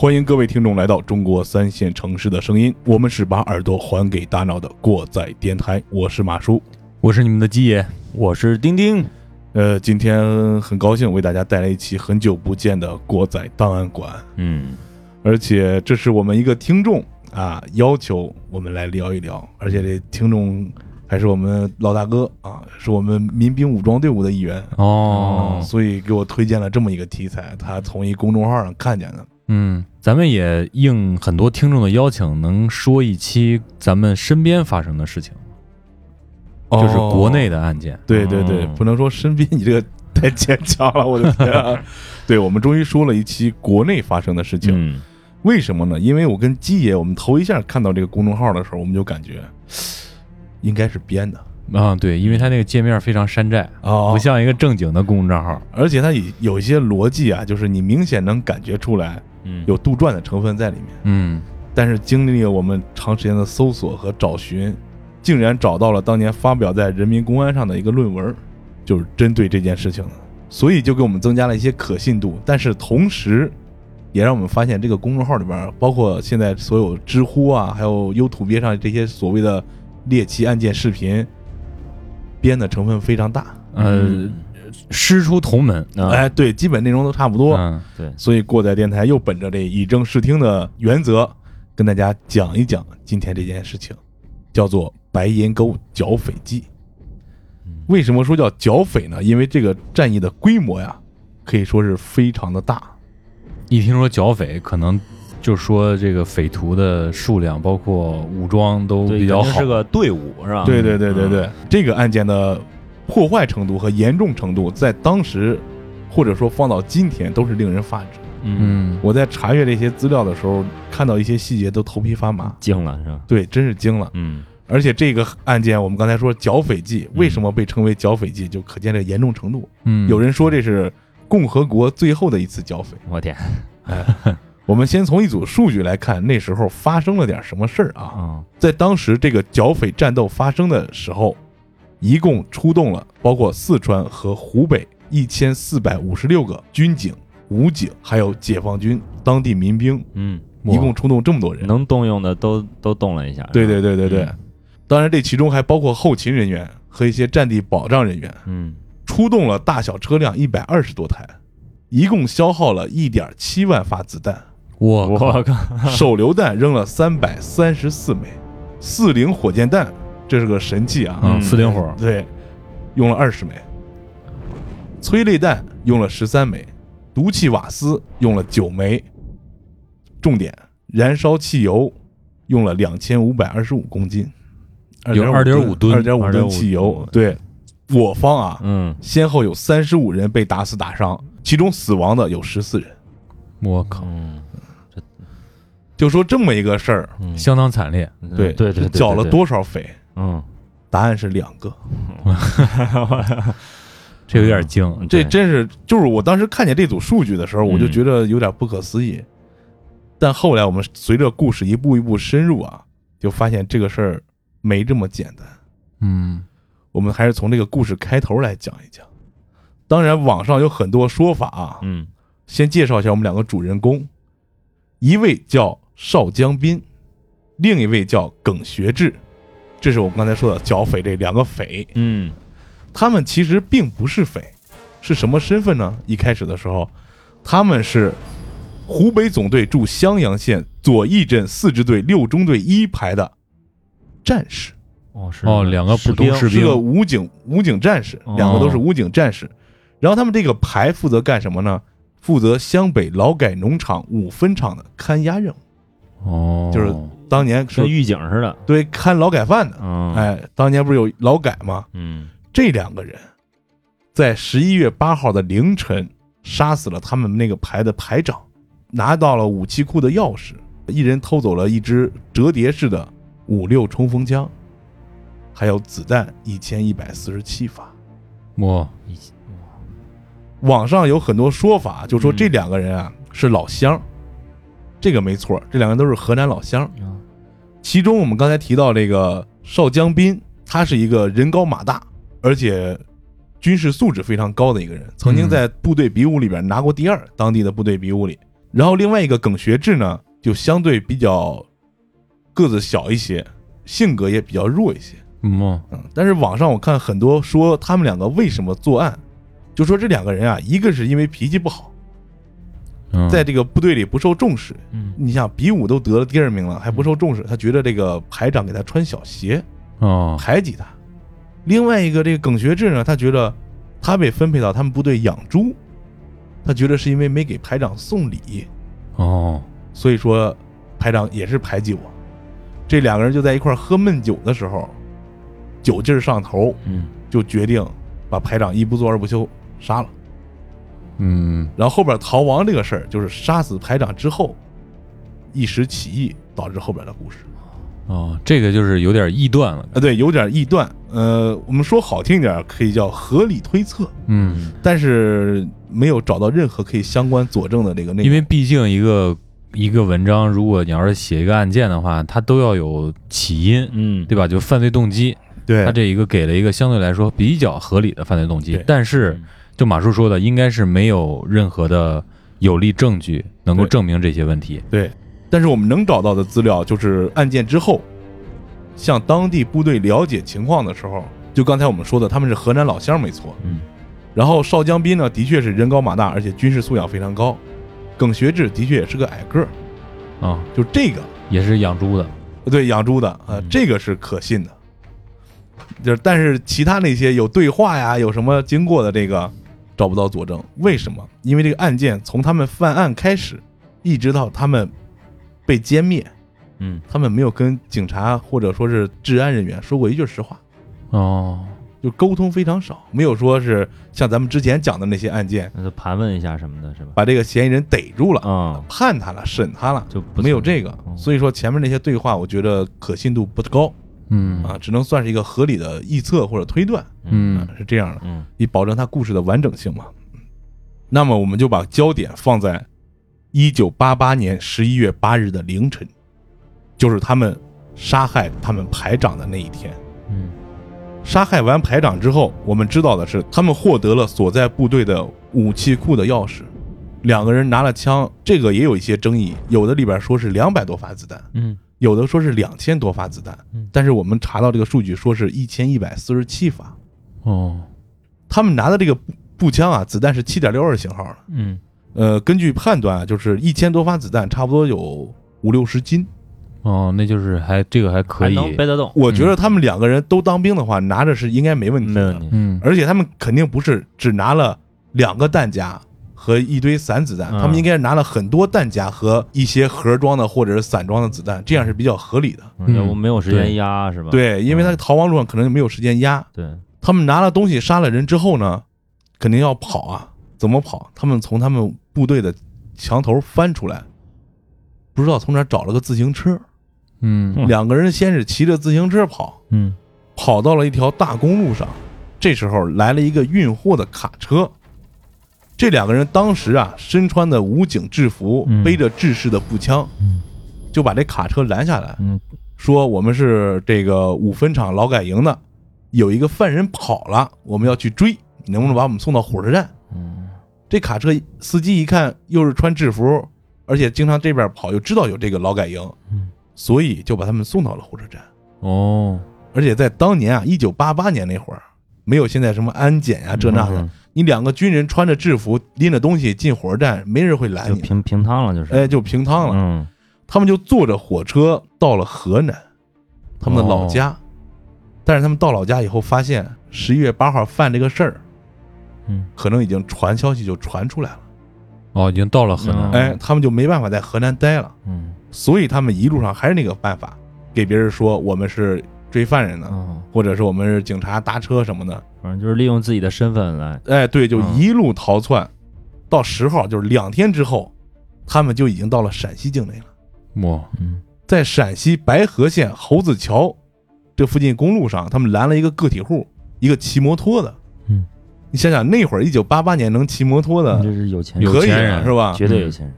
欢迎各位听众来到中国三线城市的声音，我们是把耳朵还给大脑的过载电台，我是马叔，我是你们的鸡爷，我是丁丁。呃，今天很高兴为大家带来一期很久不见的国仔档案馆，嗯，而且这是我们一个听众啊要求我们来聊一聊，而且这听众还是我们老大哥啊，是我们民兵武装队伍的一员哦，所以给我推荐了这么一个题材，他从一公众号上看见的。嗯，咱们也应很多听众的邀请，能说一期咱们身边发生的事情，就是国内的案件。对对对，哦不能说身边，你这个太牵强了，我的天啊！对，我们终于说了一期国内发生的事情，嗯为什么呢？因为我跟鸡爷，我们头一下看到这个公众号的时候，我们就感觉应该是编的啊，对，因为它那个界面非常山寨，哦不像一个正经的公众账号。而且它有有一些逻辑啊，就是你明显能感觉出来嗯，有杜撰的成分在里面。嗯，但是经历了我们长时间的搜索和找寻，竟然找到了当年发表在《人民公安》上的一个论文，就是针对这件事情的，所以就给我们增加了一些可信度。但是同时，也让我们发现这个公众号里边，包括现在所有知乎啊，还有优土鳖上这些所谓的猎奇案件视频，编的成分非常大。呃，师出同门。啊哎，对，基本内容都差不多。嗯，对，所以过载电台又本着这以正视听的原则，跟大家讲一讲今天这件事情，叫做白银沟剿匪记。为什么说叫剿匪呢？因为这个战役的规模呀，可以说是非常的大。一听说剿匪，可能就说这个匪徒的数量，包括武装都比较好是。个队伍是吧？对对对对对，嗯这个案件的破坏程度和严重程度，在当时或者说放到今天，都是令人发指。嗯，嗯，我在查阅这些资料的时候，看到一些细节都头皮发麻。惊了是吧？对，真是惊了。嗯而且这个案件，我们刚才说剿匪记，为什么被称为剿匪记，就可见这严重程度。嗯，有人说这是共和国最后的一次剿匪。我天我们先从一组数据来看，那时候发生了点什么事儿啊？啊，在当时这个剿匪战斗发生的时候，一共出动了包括四川和湖北一千四百五十六个军警、武警，还有解放军、当地民兵，嗯，一共出动这么多人。能动用的都都动了一下。对对对对对嗯，当然这其中还包括后勤人员和一些战地保障人员。嗯出动了大小车辆一百二十多台，一共消耗了一点七万发子弹，我我靠，手榴弹扔了三百三十四枚，四零火箭弹，这是个神器啊！嗯，嗯。四零火，对，用了二十枚，催泪弹用了十三枚，毒气瓦斯用了九枚，重点燃烧汽油用了两千五百二十五公斤，有二点五吨二点五吨汽油。对，我方啊，嗯。先后有三十五人被打死打伤，其中死亡的有十四人。我靠，嗯就说这么一个事儿，嗯，相当惨烈。对对对，对剿了？多少匪？嗯，答案是两个。这有点惊。这真是，就是我当时看见这组数据的时候，我就嗯觉得有点不可思议。但后来我们随着故事一步一步深入啊，就发现这个事儿没这么简单。嗯我们还是从这个故事开头来讲一讲。当然，网上有很多说法啊，嗯先介绍一下我们两个主人公，一位叫邵江斌，另一位叫耿学志，这是我们刚才说的剿匪这两个匪。嗯他们其实并不是匪，是什么身份呢？一开始的时候，他们是湖北总队驻襄阳县左翼镇四支队六中队一排的战士，哦是哦两个普通士兵是个武警武警战士，哦两个都是武警战士。然后他们这个排负责干什么呢？负责湘北劳改农场五分厂的看押任务，哦，就是当年是跟狱警似的。对看劳改犯的。嗯，哎，当年不是有劳改吗？嗯这两个人在十一月八号的凌晨杀死了他们那个排的排长，拿到了武器库的钥匙，一人偷走了一支折叠式的五六冲锋枪，还有子弹一千一百四十七发。我网上有很多说法，就说这两个人啊是老乡，这个没错，这两个人都是河南老乡。其中我们刚才提到这个邵江斌，他是一个人高马大，而且军事素质非常高的一个人，曾经在部队比武里边拿过第二，当地的部队比武里。然后另外一个耿学志呢，就相对比较个子小一些，性格也比较弱一些。嗯嗯，但是网上我看很多说他们两个为什么作案，就说这两个人啊，一个是因为脾气不好，嗯，在这个部队里不受重视。嗯你想比武都得了第二名了，还不受重视，他觉得这个排长给他穿小鞋，哦，排挤他。另外一个这个耿学志呢，他觉得他被分配到他们部队养猪，他觉得是因为没给排长送礼，哦，所以说排长也是排挤我。这两个人就在一块儿喝闷酒的时候，酒劲儿上头，嗯就决定把排长一不做二不休杀了。嗯然后后边逃亡这个事儿，就是杀死排长之后，一时起义导致后边的故事。哦，这个就是有点臆断了。啊，对，有点臆断。呃，我们说好听点，可以叫合理推测，嗯，但是没有找到任何可以相关佐证的这个内容。因为毕竟一个一个文章，如果你要是写一个案件的话，它都要有起因，嗯，对吧？就犯罪动机，对它这一个给了一个相对来说比较合理的犯罪动机对，但是就马叔说的，应该是没有任何的有力证据能够证明这些问题。对，但是我们能找到的资料就是案件之后，向当地部队了解情况的时候，就刚才我们说的，他们是河南老乡，没错。嗯。然后邵江斌呢，的确是人高马大，而且军事素养非常高。耿学志的确也是个矮个儿，啊，就这个也是养猪的。对养猪的啊、这个是可信的。就是，但是其他那些有对话呀，有什么经过的这个找不到佐证。为什么？因为这个案件从他们犯案开始，一直到他们被歼灭，嗯他们没有跟警察或者说是治安人员说过一句实话，哦，就沟通非常少，没有说是像咱们之前讲的那些案件，那就盘问一下什么的，是吧？把这个嫌疑人逮住了，啊，判他了，审他了，就没有这个。嗯所以说前面那些对话，我觉得可信度不高嗯啊，只能算是一个合理的臆测或者推断，嗯啊，是这样的，嗯以保证他故事的完整性嘛。那么我们就把焦点放在一九八八年十一月八日的凌晨，就是他们杀害他们排长的那一天。嗯杀害完排长之后，我们知道的是，他们获得了所在部队的武器库的钥匙。两个人拿了枪，这个也有一些争议，有的里边说是两百多发子弹，嗯有的说是两千多发子弹嗯，但是我们查到这个数据说是一千一百四十七发。哦，他们拿的这个步步枪啊，子弹是七点六二型号的，嗯呃，根据判断啊，就是一千多发子弹，差不多有五六十斤。哦，那就是还这个还可还以，能背得动，我觉得他们两个人都当兵的话，拿着是应该没问题的。没问题。嗯而且他们肯定不是只拿了两个弹夹和一堆散子弹，嗯他们应该是拿了很多弹夹和一些盒装的或者是散装的子弹，这样是比较合理的。嗯要不没有时间压是吧？对，因为他逃亡路上可能没有时间压，对，他们拿了东西杀了人之后呢，肯定要跑啊，怎么跑？他们从他们部队的墙头翻出来，不知道从哪找了个自行车，嗯嗯两个人先是骑着自行车跑，嗯跑到了一条大公路上，这时候来了一个运货的卡车。这两个人当时啊，身穿的武警制服，嗯。背着制式的步枪，嗯。就把这卡车拦下来，嗯。说我们是这个五分厂劳改营的，有一个犯人跑了，我们要去追，你能不能把我们送到火车站？嗯。这卡车司机一看又是穿制服，而且经常这边跑，又知道有这个劳改营，嗯。所以就把他们送到了火车站。哦，而且在当年啊，一九八八年那会儿，没有现在什么安检呀、这那的，嗯。你两个军人穿着制服拎着东西进火车站，没人会拦你，平平趟了，就是。哎，就平趟了。嗯。他们就坐着火车到了河南，他们的老家。但是他们到老家以后，发现十一月八号犯这个事儿，嗯。可能已经传消息就传出来了，哦，已经到了河南，嗯。哎，他们就没办法在河南待了，嗯。所以他们一路上还是那个办法，给别人说我们是追犯人的，嗯，或者是我们是警察搭车什么的，反正就是利用自己的身份来。哎，对，就嗯一路逃窜，到十号就是两天之后，他们就已经到了陕西境内了。哇，嗯在陕西白河县猴子桥这附近公路上，他们拦了一个个体户，一个骑摩托的。嗯，你想想那会儿一九八八年能骑摩托的这是有钱有人，可以了钱人是吧？绝对有钱人。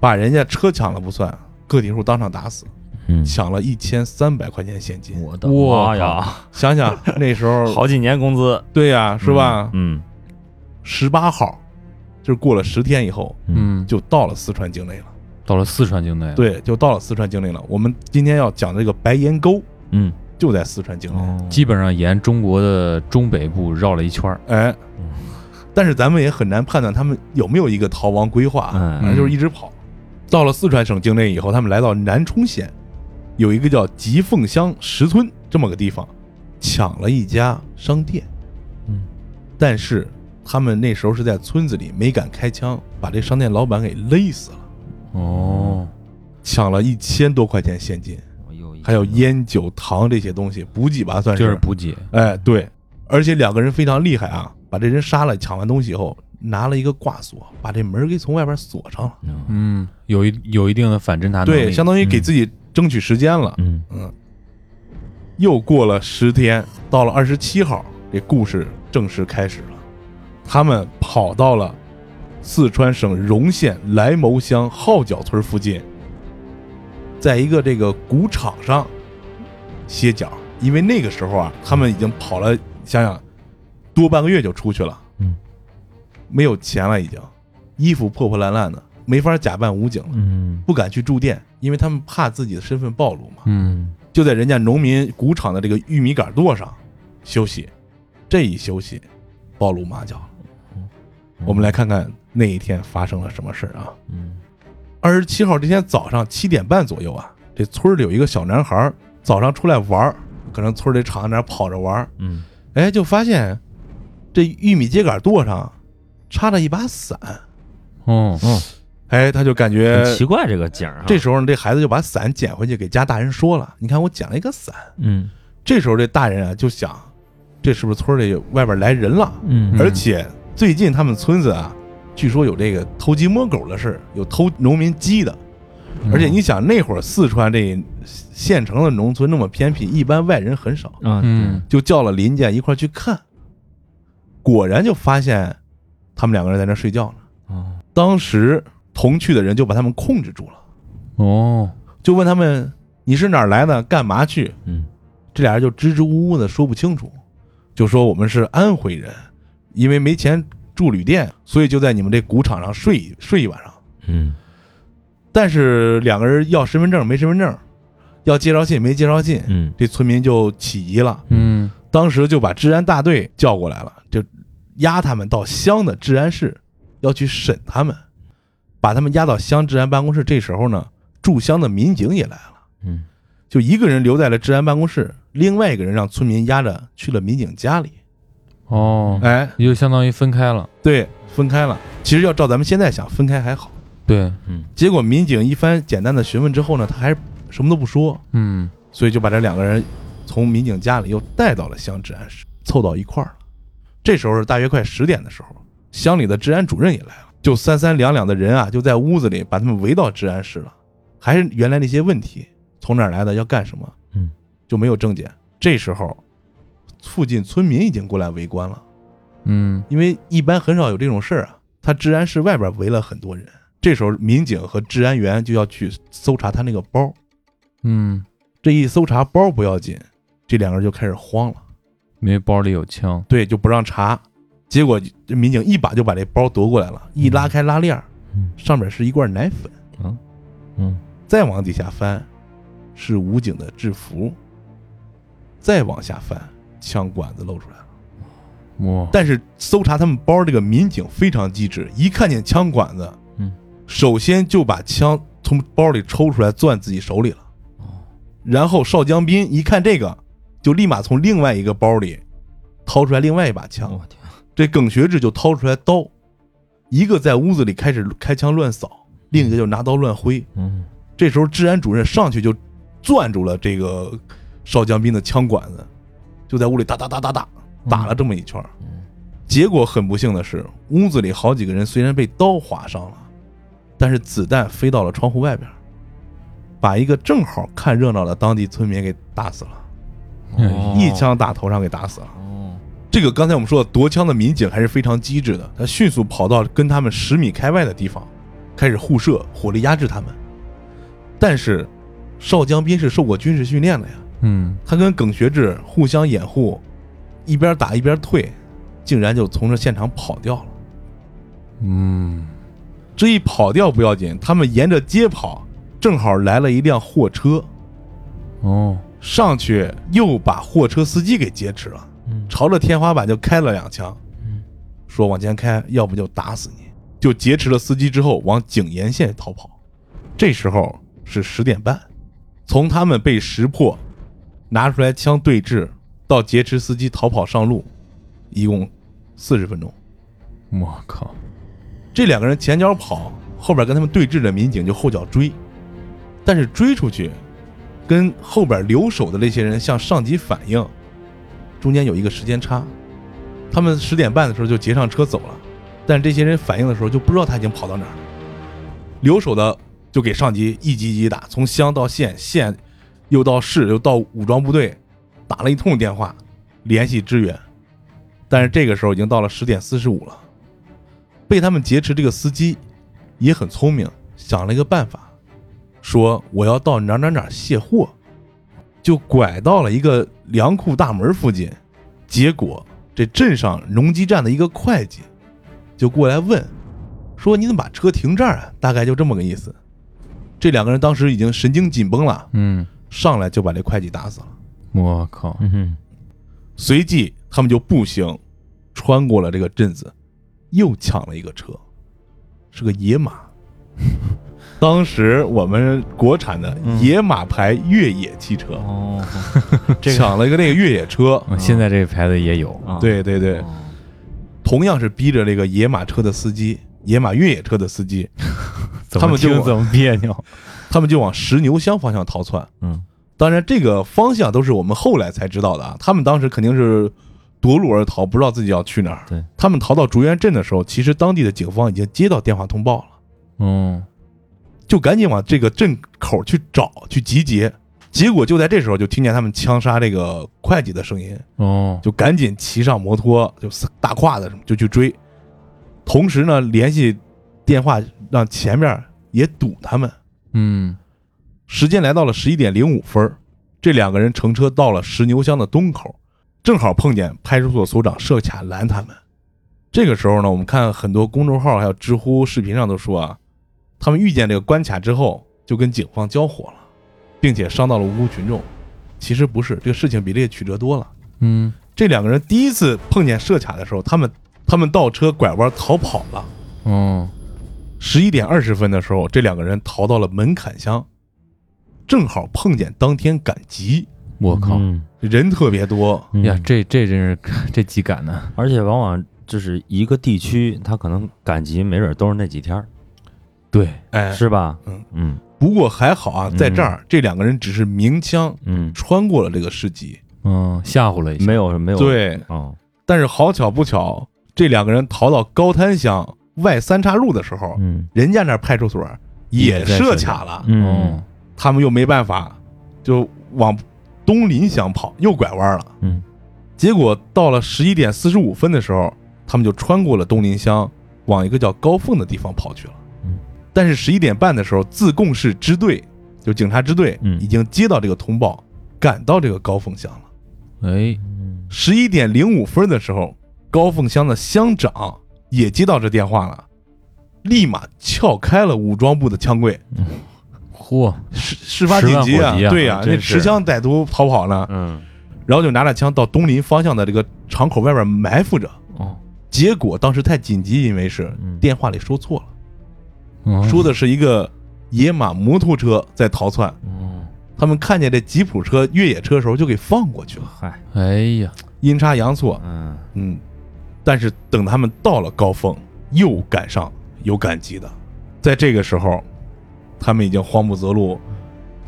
把人家车抢了不算，个体户当场打死，嗯，抢了一千三百块钱现金。我的哇妈呀，想想那时候，好几年工资对呀、是吧？嗯十八号，就是过了十天以后，嗯，就到了四川境内了。到了四川境内，，对，就到了四川境内了。我们今天要讲的这个白岩沟嗯就在四川境内。哦，基本上沿中国的中北部绕了一圈儿。哎，但是咱们也很难判断他们有没有一个逃亡规划，嗯反正就是一直跑。到了四川省境内以后，他们来到南充县，有一个叫吉凤乡石村这么个地方，抢了一家商店。嗯，但是他们那时候是在村子里，没敢开枪，把这商店老板给勒死了，哦，抢了一千多块钱现金，还有烟酒糖这些东西，补给吧算是。就是补给。哎，对，而且两个人非常厉害啊，把这人杀了，抢完东西以后，拿了一个挂锁，把这门给从外边锁上了。嗯嗯，有一有一定的反侦查能力。对，相当于给自己争取时间了。嗯嗯，又过了十天，到了二十七号，这故事正式开始了。他们跑到了四川省荣县莱牟乡号角村附近，在一个这个谷场上歇脚，因为那个时候啊，他们已经跑了，想想多半个月就出去了，嗯，没有钱了，已经衣服破破烂烂的，没法假扮武警了。嗯不敢去住店，因为他们怕自己的身份暴露嘛。嗯，就在人家农民谷场的这个玉米杆垛上休息。这一休息，暴露马脚了。我们来看看那一天发生了什么事儿啊？嗯二十七号这天早上七点半左右啊，这村里有一个小男孩早上出来玩儿，可能村里场上那跑着玩儿，嗯哎，就发现这玉米秸秆垛上插着一把伞，哦，哦，哎，他就感觉奇怪这个景儿啊，这时候呢，这孩子就把伞捡回去给家大人说了：“你看我捡了一个伞。嗯”这时候这大人啊就想，这是不是村里外边来人了？嗯而且最近他们村子啊，据说有这个偷鸡摸狗的事，有偷农民鸡的。而且你想，那会儿四川这县城的农村那么偏僻，一般外人很少，啊嗯就叫了邻家一块去看。果然就发现他们两个人在那睡觉呢。哦。当时同去的人就把他们控制住了。哦，就问他们你是哪儿来的，干嘛去？嗯。这俩人就支支吾吾的说不清楚，就说我们是安徽人，因为没钱住旅店，所以就在你们这谷场上睡一睡一晚上。嗯。但是两个人要身份证没身份证，要介绍信没介绍信，嗯。这村民就起疑了，嗯。当时就把治安大队叫过来了，就押他们到乡的治安室，要去审他们，把他们押到乡治安办公室。这时候呢，驻乡的民警也来了。嗯就一个人留在了治安办公室，另外一个人让村民押着去了民警家里。哦，哎，也就相当于分开了。对，分开了。其实要照咱们现在想，分开还好。对，嗯结果民警一番简单的询问之后呢，他还是什么都不说，嗯所以就把这两个人从民警家里又带到了乡治安室，凑到一块儿了。这时候是大约快十点的时候，乡里的治安主任也来了，就三三两两的人啊，就在屋子里把他们围到治安室了。还是原来那些问题，从哪儿来的，要干什么，嗯，就没有证件。这时候，附近村民已经过来围观了，嗯因为一般很少有这种事儿啊。他治安室外边围了很多人，这时候民警和治安员就要去搜查他那个包。嗯，这一搜查包不要紧，这两个人就开始慌了，因为包里有枪。对，就不让查。结果这民警一把就把这包夺过来了，一拉开拉链，嗯上面是一罐奶粉，啊嗯再往底下翻，是武警的制服，再往下翻，枪管子露出来了。哇，但是搜查他们包这个民警非常机智，一看见枪管子，嗯，首先就把枪从包里抽出来攥自己手里了。哦然后邵江斌一看这个，就立马从另外一个包里掏出来另外一把枪。我天这耿学志就掏出来刀，一个在屋子里开始开枪乱扫，另一个就拿刀乱挥。嗯这时候治安主任上去就攥住了这个邵江斌的枪管子，就在屋里哒哒哒哒哒打了这么一圈。嗯结果很不幸的是，屋子里好几个人虽然被刀划伤了，但是子弹飞到了窗户外边，把一个正好看热闹的当地村民给打死了，哎哦一枪打头上给打死了。哦这个刚才我们说的夺枪的民警还是非常机智的，他迅速跑到跟他们十米开外的地方，开始互射，火力压制他们。但是邵江斌是受过军事训练的呀，嗯，他跟耿学志互相掩护，一边打一边退，竟然就从这现场跑掉了。嗯，这一跑掉不要紧，他们沿着街跑，正好来了一辆货车，哦，上去又把货车司机给劫持了，嗯朝着天花板就开了两枪，嗯说往前开，要不就打死你。就劫持了司机之后，往景延县逃跑。这时候是十点半，从他们被识破，拿出来枪对峙，到劫持司机逃跑上路，一共四十分钟。我靠，这两个人前脚跑，后边跟他们对峙的民警就后脚追，但是追出去，跟后边留守的那些人向上级反映，中间有一个时间差，他们十点半的时候就劫上车走了，但这些人反映的时候就不知道他已经跑到哪儿，留守的就给上级一级一级打，从乡到县，县又到市，又到武装部队，打了一通电话联系支援，但是这个时候已经到了十点四十五了。被他们劫持这个司机也很聪明，想了一个办法，说我要到哪哪哪卸货，就拐到了一个粮库大门附近。结果这镇上农机站的一个会计就过来问，说你怎么把车停这儿啊？大概就这么个意思。这两个人当时已经神经紧绷了，嗯，上来就把这会计打死了。我靠，嗯，随即他们就步行穿过了这个镇子，又抢了一个车，是个野马。当时我们国产的野马牌越野汽车，哦，这个。抢了一个那个越野车。嗯现在这个牌子也有，啊对对对，哦。同样是逼着这个野马车的司机，野马越野车的司机，他们就怎么别扭，他们就往石牛乡方向逃窜。嗯。当然，这个方向都是我们后来才知道的啊。他们当时肯定是夺路而逃，不知道自己要去哪儿。对，他们逃到竹园镇的时候，其实当地的警方已经接到电话通报了，嗯，就赶紧往这个镇口去找去集结。结果就在这时候，就听见他们枪杀这个会计的声音，哦，就赶紧骑上摩托，就大胯子什么就去追。同时呢，联系电话让前面也堵他们。嗯，时间来到了十一点零五分，这两个人乘车到了石牛乡的东口，正好碰见派出所所长设卡拦他们。这个时候呢，我们看很多公众号还有知乎视频上都说啊，他们遇见这个关卡之后就跟警方交火了，并且伤到了无辜群众。其实不是，这个事情比这个曲折多了。嗯，这两个人第一次碰见设卡的时候，他们他们倒车拐弯逃跑了。哦，十一点二十分的时候，这两个人逃到了门槛乡，正好碰见当天赶集，我靠，嗯人特别多。嗯呀，这这真是 这几赶呢，而且往往就是一个地区，他可能赶集没准都是那几天儿，对，哎，是吧？嗯。嗯。不过还好啊，在这儿这两个人只是鸣枪嗯，穿过了这个市集，嗯，吓唬了一下，没有没有，对。哦，但是好巧不巧，这两个人逃到高滩乡外三岔路的时候，嗯。人家那派出所也设设卡了，嗯。哦，他们又没办法，就往东林乡跑，又拐弯了。嗯。结果到了十一点四十五分的时候，他们就穿过了东林乡，往一个叫高凤的地方跑去了。嗯，但是十一点半的时候，自贡市支队就警察支队嗯。已经接到这个通报，赶到这个高凤乡了。哎，嗯十一点零五分的时候，高凤乡的乡长也接到这电话了，立马撬开了武装部的枪柜。嚯，事事发紧急啊，对呀、那持枪歹徒逃跑了，嗯。然后就拿着枪到东林方向的这个场口外边埋伏着。哦。结果当时太紧急，因为是嗯。电话里说错了，嗯说的是一个野马摩托车在逃窜。嗯，他们看见这吉普车、越野车的时候，就给放过去了，嗨，哎呀，阴差阳错，嗯。嗯。但是等他们到了高峰，又赶上有赶集的，在这个时候，他们已经慌不择路，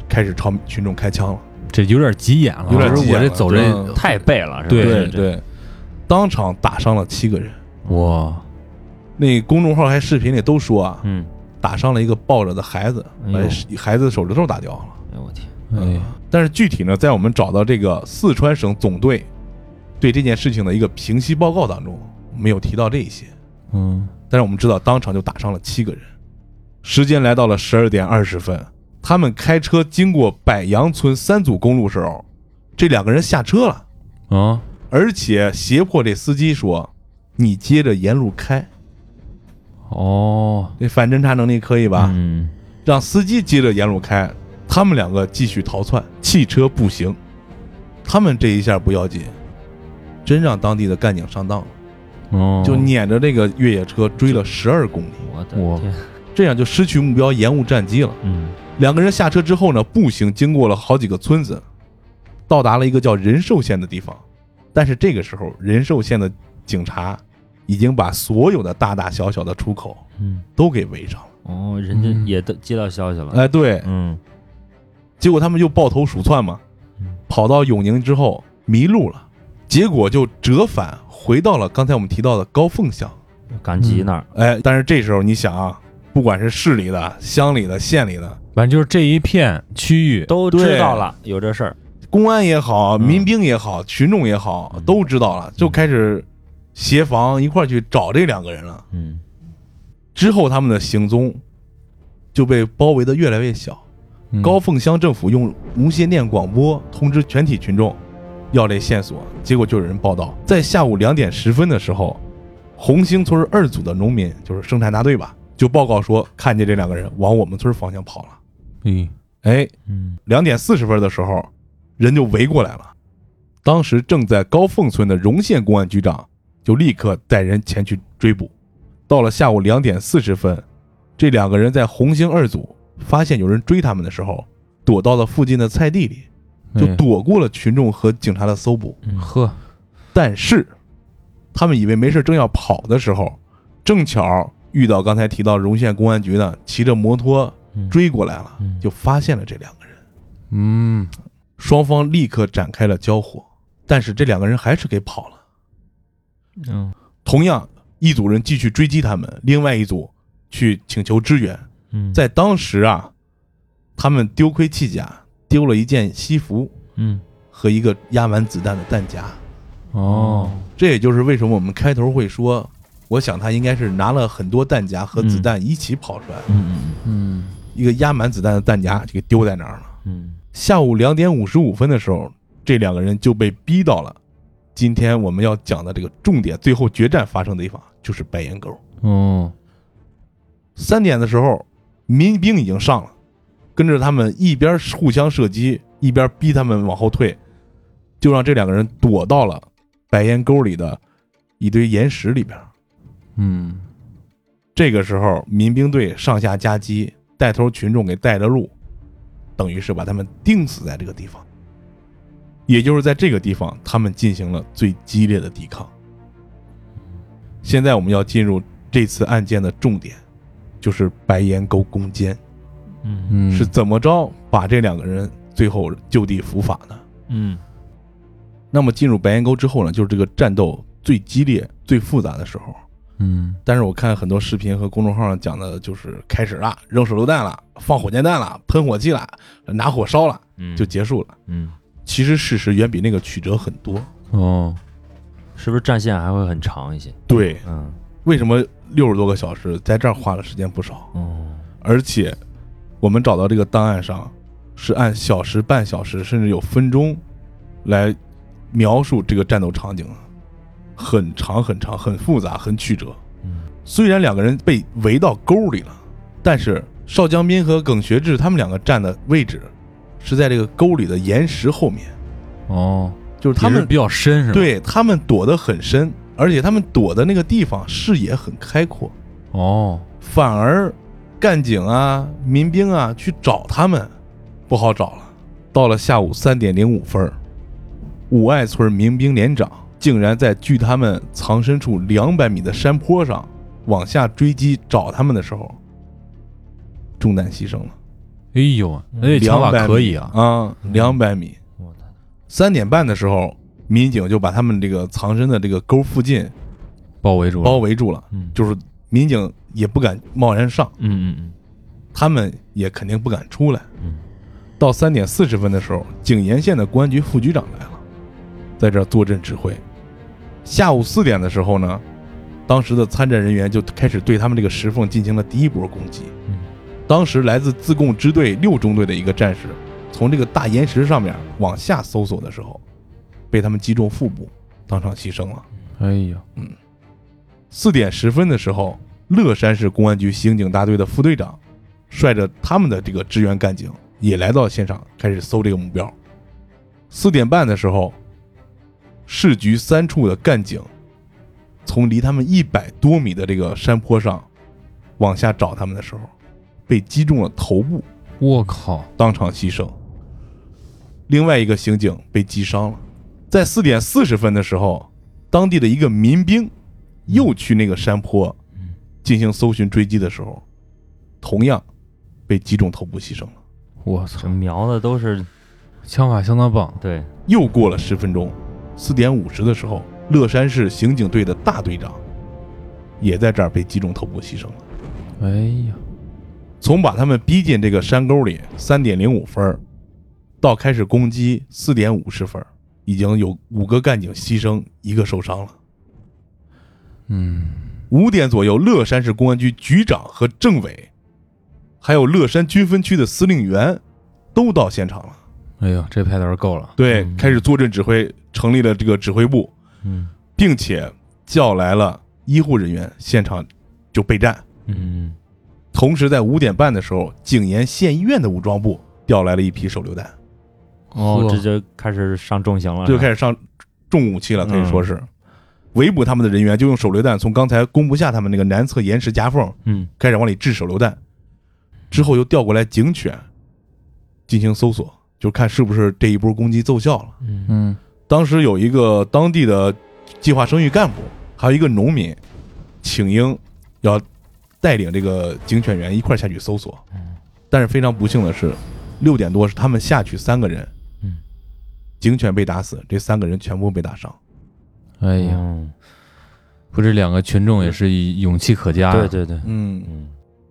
开始朝群众开枪了。这有点急眼了，有点急眼了我这走这对。太背了，是吧？对。对，当场打伤了七个人。哇，那公众号还视频里都说啊，嗯，打伤了一个抱着的孩子，把孩子的手指头打掉了。哎呦我天，哎。呀，但是具体呢，在我们找到这个四川省总队对这件事情的一个评析报告当中没有提到这一些，嗯。但是我们知道当场就打伤了七个人。时间来到了十二点二十分，他们开车经过柏杨村三组公路时候，这两个人下车了，啊。而且胁迫这司机说：“你接着沿路开。哦”这反侦查能力可以吧？嗯让司机接着沿路开，他们两个继续逃窜，汽车步行。他们这一下不要紧，真让当地的干警上当了，哦，就撵着这个越野车追了十二公里，我我的天，这样就失去目标，延误战机了。嗯两个人下车之后呢，步行经过了好几个村子，到达了一个叫仁寿县的地方。但是这个时候，仁寿县的警察已经把所有的大大小小的出口嗯，都给围上了。哦，人家嗯。也都接到消息了，哎，对，嗯。结果他们就抱头鼠窜嘛嗯，跑到永宁之后迷路了，结果就折返回到了刚才我们提到的高凤乡。赶集那儿，哎，但是这时候你想啊，不管是市里的、乡里的、县里的，反正就是这一片区域都知道了有这事儿，公安也好，嗯。民兵也好，群众也好，嗯。都知道了，就开始协防一块儿去找这两个人了。嗯之后他们的行踪就被包围的越来越小。嗯高凤乡政府用无线电广播通知全体群众要这线索，结果就有人报道，在下午两点十分的时候，红星村二组的农民，就是生产大队吧，就报告说看见这两个人往我们村方向跑了。嗯哎，嗯两点四十分的时候，人就围过来了。当时正在高凤村的荣县公安局长就立刻带人前去追捕。到了下午两点四十分，这两个人在红星二组发现有人追他们的时候，躲到了附近的菜地里，就哎躲过了群众和警察的搜捕。嗯呵但是，他们以为没事，正要跑的时候，正巧遇到刚才提到荣县公安局的骑着摩托嗯追过来了，嗯就发现了这两个人。嗯双方立刻展开了交火，但是这两个人还是给跑了。嗯。同样，一组人继续追击他们，另外一组去请求支援。嗯。在当时啊，他们丢盔弃甲，丢了一件西服嗯。和一个压满子弹的弹夹。哦。这也就是为什么我们开头会说，我想他应该是拿了很多弹夹和子弹一起跑出来，嗯嗯嗯。一个压满子弹的弹夹就给丢在那儿了。嗯。下午两点五十五分的时候，这两个人就被逼到了今天我们要讲的这个重点最后决战发生的地方，就是白岩沟。哦三点的时候，民兵已经上了，跟着他们一边互相射击，一边逼他们往后退，就让这两个人躲到了白岩沟里的一堆岩石里边。嗯这个时候，民兵队上下夹击，带头群众给带着路，等于是把他们钉死在这个地方。也就是在这个地方，他们进行了最激烈的抵抗。现在我们要进入这次案件的重点，就是白岩沟攻坚嗯嗯是怎么着把这两个人最后就地伏法呢。嗯那么进入白岩沟之后呢，就是这个战斗最激烈、最复杂的时候。嗯但是我看很多视频和公众号上讲的，就是开始了，扔手榴弹了，放火箭弹了，喷火器了，拿火烧了，嗯就结束了。嗯，其实事实远比那个曲折很多。哦是不是战线还会很长一些？对，嗯为什么六十多个小时，在这儿花的时间不少？哦而且我们找到这个档案上是按小时、半小时，甚至有分钟来描述这个战斗场景，很长很长，很复杂，很曲折。嗯虽然两个人被围到沟里了，但是邵江斌和耿学志他们两个站的位置是在这个沟里的岩石后面，哦，就是他们是比较深是吧？对他们躲得很深，而且他们躲的那个地方视野很开阔，哦反而干警啊、民兵啊去找他们不好找了。到了下午三点零五分，五爱村民兵连长竟然在距他们藏身处两百米的山坡上往下追击找他们的时候，中弹牺牲了。哎呦，那这枪法可以啊，啊，两百米。三点半的时候，民警就把他们这个藏身的这个沟附近包围住了，包围住了，嗯。就是民警也不敢贸然上，嗯嗯嗯。他们也肯定不敢出来。嗯。到三点四十分的时候，景延县的公安局副局长来了，在这儿坐镇指挥。下午四点的时候呢，当时的参战人员就开始对他们这个石缝进行了第一波攻击。嗯当时来自自贡支队六中队的一个战士，从这个大岩石上面往下搜索的时候，被他们击中腹部，当场牺牲了。哎呀，嗯四点十分的时候，乐山市公安局刑警大队的副队长，率着他们的这个支援干警也来到现场，开始搜这个目标。四点半的时候，市局三处的干警从离他们一百多米的这个山坡上往下找他们的时候，被击中了头部，我靠，当场牺牲。另外一个刑警被击伤了。在四点四十分的时候，当地的一个民兵又去那个山坡进行搜寻追击的时候，同样被击中头部牺牲了。我操，瞄的都是枪法相当棒，对，又过了十分钟，四点五十的时候，乐山市刑警队的大队长也在这儿被击中头部牺牲了。哎呀，从把他们逼进这个山沟里三点零五分，到开始攻击四点五十分，已经有五个干警牺牲，一个受伤了。嗯，五点左右，乐山市公安局局长和政委，还有乐山军分区的司令员，都到现场了。哎呦，这派头够了，对，嗯开始坐镇指挥，成立了这个指挥部，嗯并且叫来了医护人员，现场就备战。嗯同时，在五点半的时候，景延县医院的武装部调来了一批手榴弹，哦，呵。这就开始上重型了，就开始上重武器了，可以说嗯是。围捕他们的人员就用手榴弹从刚才攻不下他们那个南侧岩石夹缝嗯。开始往里掷手榴弹，之后又调过来警犬进行搜索，就看是不是这一波攻击奏效了。嗯。嗯，当时有一个当地的计划生育干部，还有一个农民，请缨要带领这个警犬员一块儿下去搜索。但是非常不幸的是，六点多是他们下去三个人，嗯，警犬被打死，这三个人全部被打伤。哎呀，嗯。不，是两个群众也是勇气可嘉，对，对对，嗯，嗯。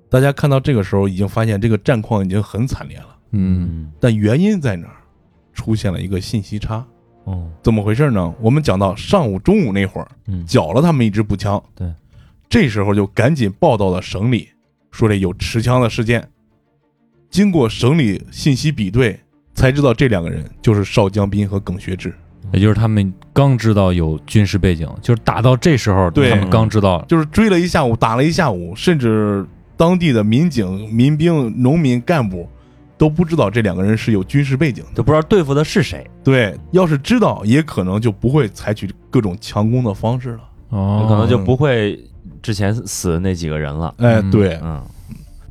大家看到这个时候已经发现这个战况已经很惨烈了，嗯。但原因在哪儿？出现了一个信息差。哦。怎么回事呢？我们讲到上午、中午那会儿，嗯。缴了他们一支步枪，对，这时候就赶紧报到了省里，说这有持枪的事件。经过省里信息比对，才知道这两个人就是邵江斌和耿学志。也就是他们刚知道有军事背景，就是打到这时候，对他们刚知道，就是追了一下午，打了一下午，甚至当地的民警、民兵、农民干部都不知道这两个人是有军事背景的。都不知道对付的是谁，对，要是知道，也可能就不会采取各种强攻的方式了。哦，可能就不会之前死的那几个人了，哎，嗯。对，嗯。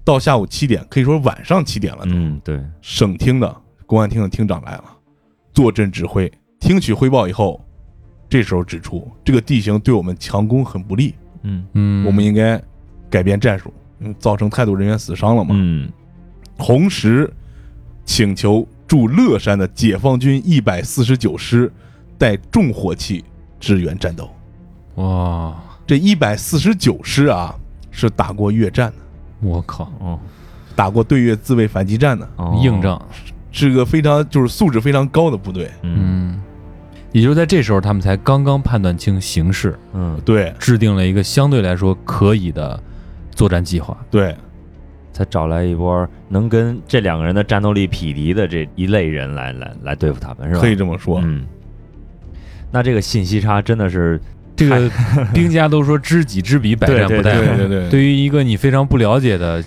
到下午七点，可以说晚上七点了。嗯对，省厅的公安厅的厅长来了，坐镇指挥，听取汇报以后，这时候指出这个地形对我们强攻很不利，嗯。嗯，我们应该改变战术，因为造成太多人员死伤了嘛。嗯。同时，请求驻乐山的解放军一百四十九师带重火器支援战斗。哇，这一百四十九师啊，是打过越战的，我靠，哦。打过对越自卫反击战的，哦。硬仗，是个非常就是素质非常高的部队。嗯。嗯，也就是在这时候，他们才刚刚判断清形势，嗯。对。制定了一个相对来说可以的作战计划。对，才找来一波能跟这两个人的战斗力匹敌的这一类人来来来对付他们，是吧？可以这么说。嗯，那这个信息差真的是这个 兵家都说知己知彼，百战不殆。对对对对于一个你非常不了解的，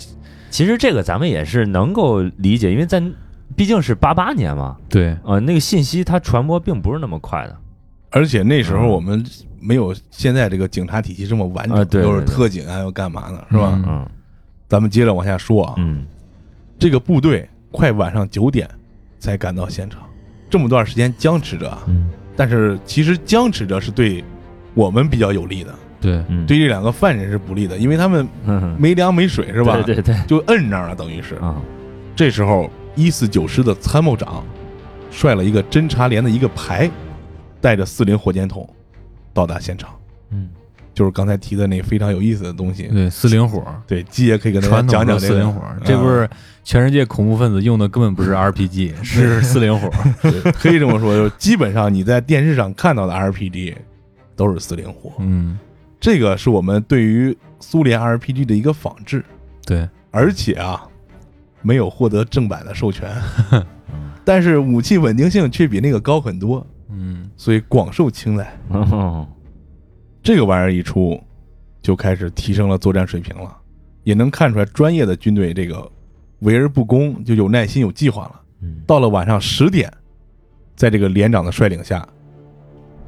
其实这个咱们也是能够理解，因为在毕竟是八八年嘛，对，呃，那个信息它传播并不是那么快的，而且那时候嗯。我们没有现在这个警察体系这么完整，啊对对又是特警啊，又干嘛呢？是吧？嗯。嗯。咱们接着往下说啊，嗯。这个部队快晚上九点才赶到现场，这么段时间僵持着啊，嗯。但是其实僵持着是对我们比较有利的，对，嗯，对这两个犯人是不利的，因为他们嗯，没粮没水是吧？对对对。就摁那儿了，等于是。啊，这时候，一四九师的参谋长率了一个侦察连的一个排，带着四零火箭筒到达现场。嗯。就是刚才提的那非常有意思的东西。对，四零火，对，鸡也可以跟大家传统的讲讲这个。四零火，这不是全世界恐怖分子用的根本不是 RPG，是四零火。对可以这么说，就是基本上你在电视上看到的 RPG 都是四零火。嗯，这个是我们对于苏联 RPG 的一个仿制，对，而且啊，没有获得正版的授权，嗯 但是武器稳定性却比那个高很多，嗯，所以广受青睐。哦这个玩意儿一出，就开始提升了作战水平了，也能看出来专业的军队这个围而不攻，就有耐心、有计划了。嗯。到了晚上十点，在这个连长的率领下，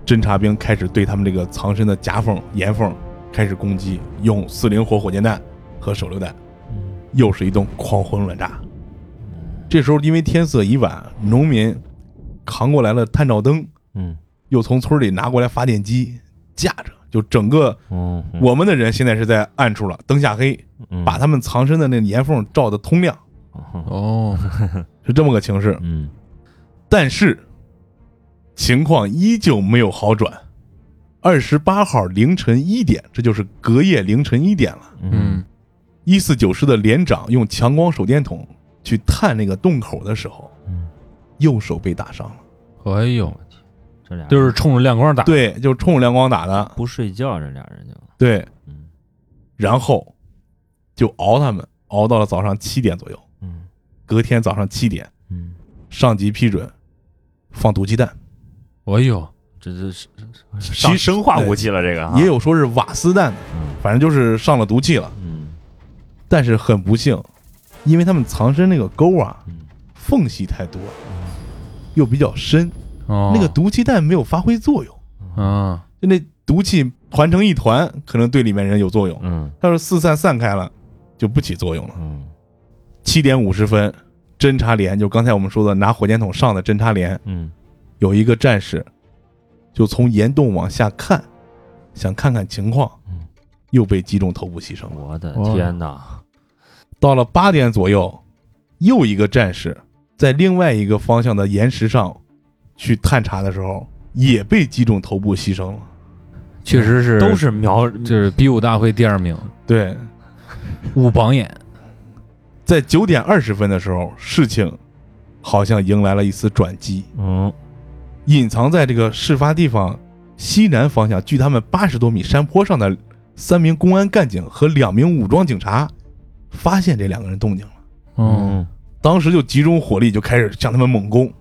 侦察兵开始对他们这个藏身的夹缝、岩缝开始攻击，用四零火火箭弹和手榴弹，又是一顿狂轰乱炸。这时候因为天色已晚，农民扛过来了探照灯，嗯。又从村里拿过来发电机架着，就整个嗯，我们的人现在是在暗处了，灯下黑，嗯。把他们藏身的那个岩缝照得通亮，哦，是这么个情势。嗯。但是情况依旧没有好转。二十八号凌晨一点，这就是隔夜凌晨一点了。嗯一四九师的连长用强光手电筒去探那个洞口的时候，嗯，右手被打伤了。哎呦，这俩就是冲着亮光打。，对，就冲着亮光打的。不睡觉，这俩人就对，嗯然后就熬他们，熬到了早上七点左右。嗯隔天早上七点，嗯，上级批准放毒气弹，哎呦，这这是其上实生化武器了，这个啊也有说是瓦斯弹反正就是上了毒气了。嗯。但是很不幸，因为他们藏身那个沟啊，嗯。缝隙太多，又比较深，哦，那个毒气弹没有发挥作用。啊，就那毒气团成一团，可能对里面人有作用；嗯。要是四散散开了，就不起作用了。嗯。七点五十分，侦察连就刚才我们说的拿火箭筒上的侦察连，嗯有一个战士就从岩洞往下看，想看看情况嗯，又被击中头部牺牲了。我的哦天哪！到了八点左右，又一个战士在另外一个方向的岩石上去探查的时候，也被击中头部牺牲了。确实是都是瞄就是比武大会第二名，对，五榜眼。在九点二十分的时候，事情好像迎来了一丝转机。嗯隐藏在这个事发地方西南方向，距他们八十多米山坡上的三名公安干警和两名武装警察，发现这两个人动静了。嗯，当时就集中火力，就开始向他们猛攻。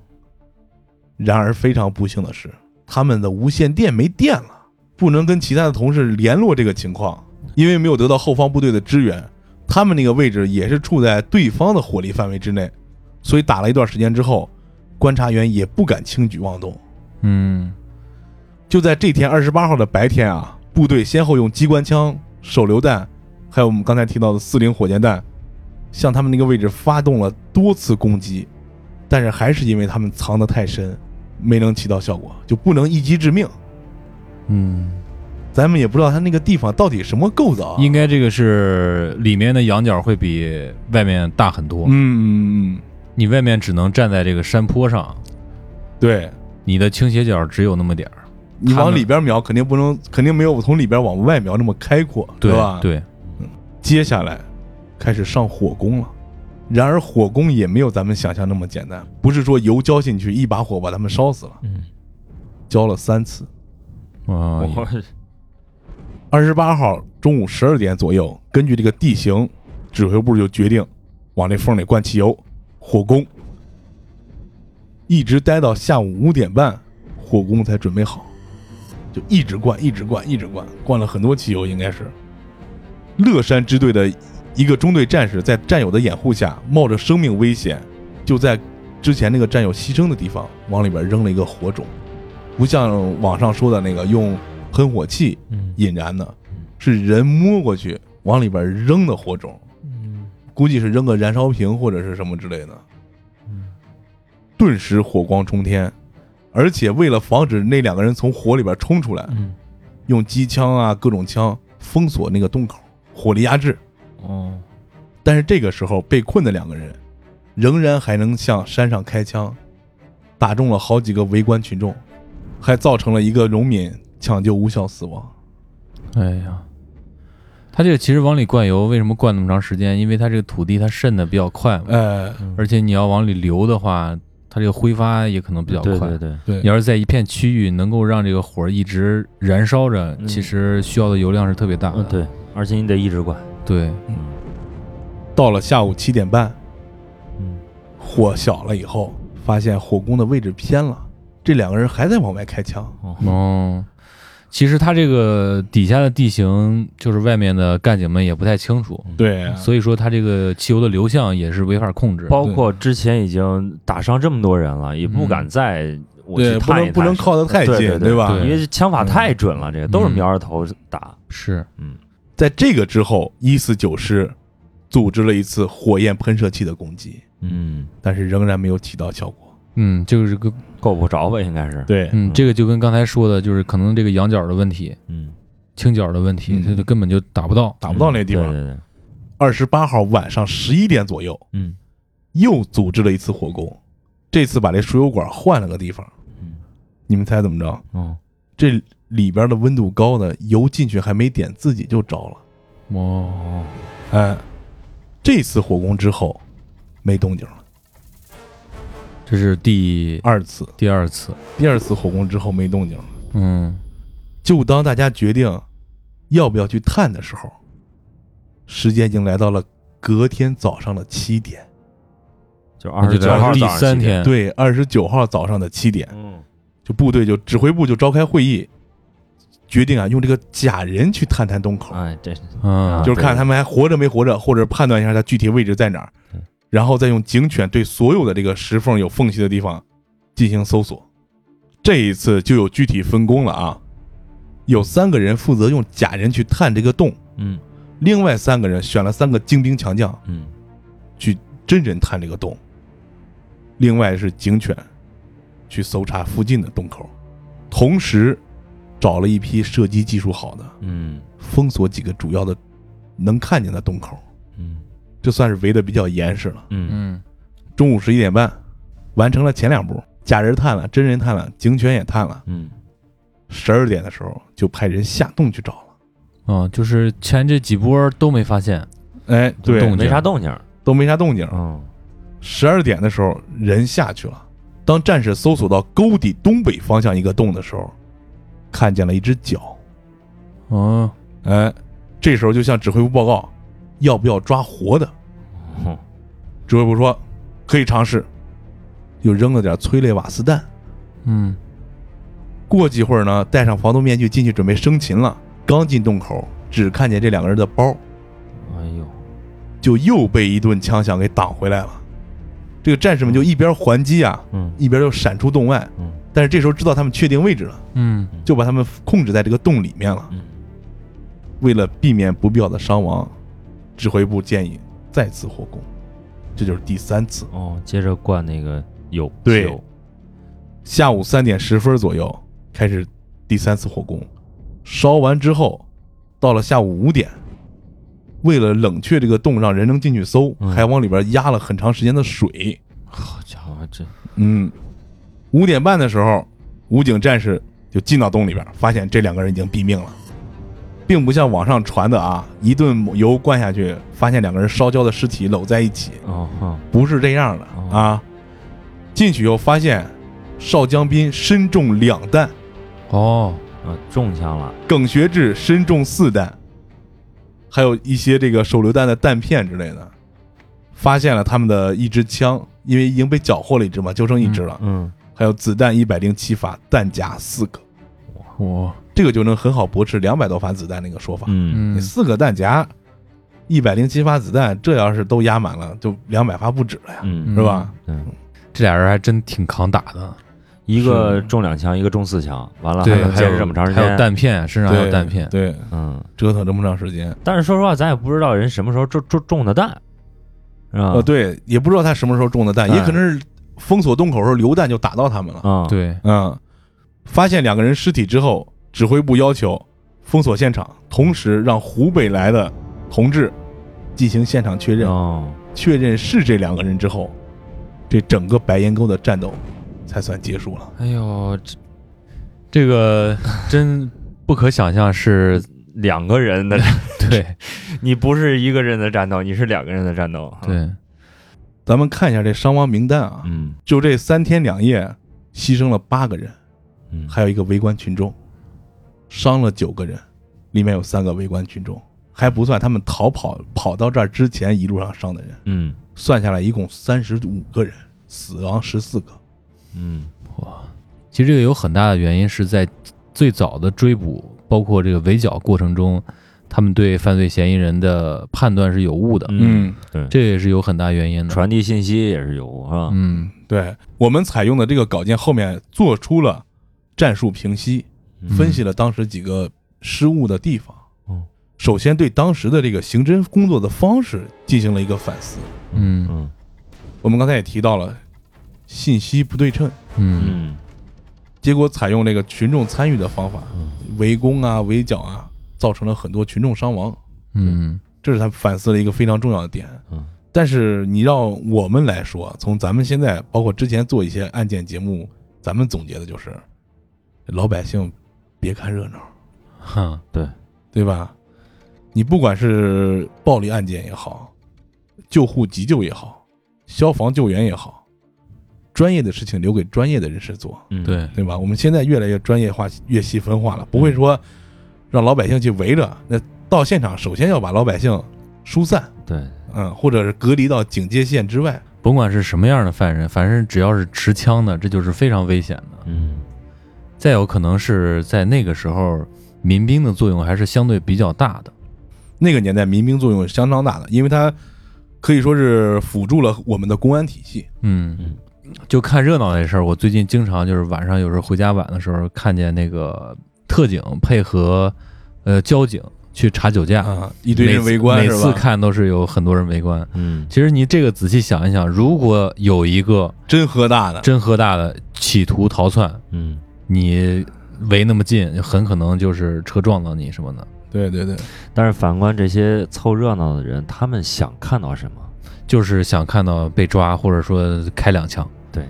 然而非常不幸的是，他们的无线电没电了，不能跟其他的同事联络这个情况，因为没有得到后方部队的支援，他们那个位置也是处在对方的火力范围之内，所以打了一段时间之后，观察员也不敢轻举妄动。嗯就在这天二十八号的白天啊，部队先后用机关枪、手榴弹，还有我们刚才提到的四零火箭弹，向他们那个位置发动了多次攻击，但是还是因为他们藏得太深，没能起到效果，就不能一击致命。嗯，咱们也不知道他那个地方到底什么构造、啊。应该这个是里面的仰角会比外面大很多。嗯嗯嗯，你外面只能站在这个山坡上，对你的倾斜角只有那么点儿，你往里边瞄，肯定不能，肯定没有从里边往外瞄那么开阔，对吧？。对，接下来开始上火攻了。然而火攻也没有咱们想象那么简单，不是说油浇进去一把火把他们烧死了，嗯，浇了三次。啊，我二十八号中午十二点左右，根据这个地形，指挥部就决定往这缝里灌汽油，火攻。一直待到下午五点半，火攻才准备好，就一直灌，一直灌，一直灌，灌了很多汽油，应该是。乐山支队的一个中队战士在战友的掩护下，冒着生命危险，就在之前那个战友牺牲的地方往里边扔了一个火种，不像网上说的那个用喷火器嗯引燃的，是人摸过去往里边扔的火种，嗯估计是扔个燃烧瓶或者是什么之类的。嗯顿时火光冲天，而且为了防止那两个人从火里边冲出来，嗯用机枪啊各种枪封锁那个洞口，火力压制。哦但是这个时候被困的两个人，仍然还能向山上开枪，打中了好几个围观群众，还造成了一个农民抢救无效死亡。哎呀，他这个其实往里灌油，为什么灌那么长时间？因为它这个土地它渗的比较快嘛，哎，而且你要往里流的话，它这个挥发也可能比较快。对对对，对。你，要是在一片区域能够让这个火一直燃烧着，嗯。其实需要的油量是特别大的。嗯对，而且你得一直灌，对。嗯到了下午七点半，嗯。火小了以后，发现火攻的位置偏了，这两个人还在往外开枪。哦。哦，其实它这个底下的地形，就是外面的干警们也不太清楚，对，所以说它这个汽油的流向也是没法控制。包括之前已经打伤这么多人了，也不敢再我去对，不探一探能不能靠得太近，对对吧？对因为枪法太准了，这个都是瞄着头打，是，嗯。在这个之后，一四九师组织了一次火焰喷射器的攻击，嗯，但是仍然没有起到效果。嗯，就是个，够不着吧，应该是，对，嗯，嗯这个就跟刚才说的，就是可能这个仰角的问题、嗯，倾角的问题，嗯它就根本就打不到。打不到那地方。对对对，二十八号晚上十一点左右，嗯又组织了一次火攻，这次把这输油管换了个地方。嗯你们猜怎么着？嗯，这里边的温度高呢，油进去还没点，自己就着了。哦，哎，这次火攻之后没动静了。这是第二次，第二次。第二次火攻之后没动静了。嗯，就当大家决定要不要去探的时候，时间已经来到了隔天早上的七点。就二十九号第早上七点，三天，对，二十九号早上的七点，嗯。就部队就指挥部就召开会议，决定啊用这个假人去探探洞口，哎，这嗯，就是看他们还活着没活着，或者判断一下他具体位置在哪儿。对，然后再用警犬对所有的这个石缝有缝隙的地方进行搜索。这一次就有具体分工了啊，有三个人负责用假人去探这个洞，嗯。另外三个人选了三个精兵强将嗯。去真人探这个洞，另外是警犬去搜查附近的洞口，同时找了一批射击技术好的，嗯。封锁几个主要的能看见的洞口，嗯这算是围的比较严实了。嗯嗯中午十一点半，完成了前两步，假人探了，真人探了，警犬也探了。嗯十二点的时候就派人下洞去找了。嗯，就是前这几波都没发现。哎，对，动没啥动静，都没啥动静。嗯十二点的时候，人下去了。当战士搜索到沟底东北方向一个洞的时候，看见了一只脚。哦，哎，这时候就向指挥部报告，要不要抓活的？哦指挥部说可以尝试，又扔了点催泪瓦斯弹。嗯，过几会儿呢，戴上防毒面具进去准备生擒了。刚进洞口，只看见这两个人的包，哎呦，就又被一顿枪响给挡回来了。这个战士们就一边还击啊，嗯一边又闪出洞外。嗯但是这时候知道他们确定位置了，嗯，就把他们控制在这个洞里面了。嗯为了避免不必要的伤亡，指挥部建议再次火攻，这就是第三次。哦，接着灌那个油，对。下午三点十分左右开始第三次火攻，烧完之后，到了下午五点，为了冷却这个洞，让人能进去搜，嗯。还往里边压了很长时间的水。好家伙，这嗯，五点半的时候，武警战士就进到洞里边，发现这两个人已经毙命了，并不像网上传的啊，一顿油灌下去，发现两个人烧焦的尸体搂在一起，不是这样的哦。啊。进去以后发现邵江斌身中两弹，哦，啊，中枪了，耿学志身中四弹，还有一些这个手榴弹的弹片之类的。发现了他们的一支枪，因为已经被缴获了一支嘛，就剩一支了。嗯还有子弹一百零七发，弹夹四个，我，这个就能很好驳斥两百多发子弹那个说法。嗯嗯，你四个弹夹，一百零七发子弹，这要是都压满了，就两百发不止了呀，嗯是吧？嗯，这俩人还真挺扛打的。一个中两枪，一个中四枪，完了还对，能坚还有持这么长时间，还有弹片，身上还有弹片。对，嗯，折腾这么长时间，但是说实话，咱也不知道人什么时候中中中的弹，是吧？呃，对，也不知道他什么时候中的弹，哎也可能是封锁洞口的时候流弹就打到他们了。啊，，对，嗯，发现两个人尸体之后，指挥部要求封锁现场，同时让湖北来的同志进行现场确认。哦，确认是这两个人之后，这整个白岩沟的战斗才算结束了。哎呦，这这个真不可想象是两个人的，对 你不是一个人的战斗，你是两个人的战斗。，对，咱们看一下这伤亡名单啊，嗯就这三天两夜，牺牲了八个人，嗯，还有一个围观群众，伤了九个人，里面有三个围观群众，还不算他们逃跑跑到这儿之前一路上伤的人，嗯算下来一共三十五个人，死亡十四个。嗯哇其实这个有很大的原因是在最早的追捕，包括这个围剿过程中，他们对犯罪嫌疑人的判断是有误的，嗯，对，这也是有很大原因的。传递信息也是有啊。嗯对我们采用的这个稿件后面做出了战术评析，嗯分析了当时几个失误的地方。嗯，首先对当时的这个刑侦工作的方式进行了一个反思。嗯嗯我们刚才也提到了信息不对称，嗯嗯结果采用这个群众参与的方法，嗯围攻啊、围剿啊，造成了很多群众伤亡。嗯这是他反思了一个非常重要的点。嗯但是你让我们来说，从咱们现在包括之前做一些案件节目，咱们总结的就是，老百姓别看热闹，哼对对吧？你不管是暴力案件也好，救护急救也好，消防救援也好，专业的事情留给专业的人士做，嗯，对对吧？我们现在越来越专业化、越细分化了，不会说让老百姓去围着。那到现场，首先要把老百姓疏散，对，嗯，或者是隔离到警戒线之外。甭管是什么样的犯人，反正只要是持枪的，这就是非常危险的。嗯再有可能是在那个时候，民兵的作用还是相对比较大的。那个年代民兵作用是相当大的，因为它可以说是辅助了我们的公安体系。嗯嗯，就看热闹那事儿，我最近经常就是晚上有时候回家晚的时候，看见那个特警配合呃交警去查酒驾，啊，一堆人围观是吧？每次看都是有很多人围观。嗯其实你这个仔细想一想，如果有一个真喝大的，真喝大的企图逃窜，嗯你围那么近，很可能就是车撞到你什么的。对对对，但是反观这些凑热闹的人，他们想看到什么？就是想看到被抓，或者说开两枪。对，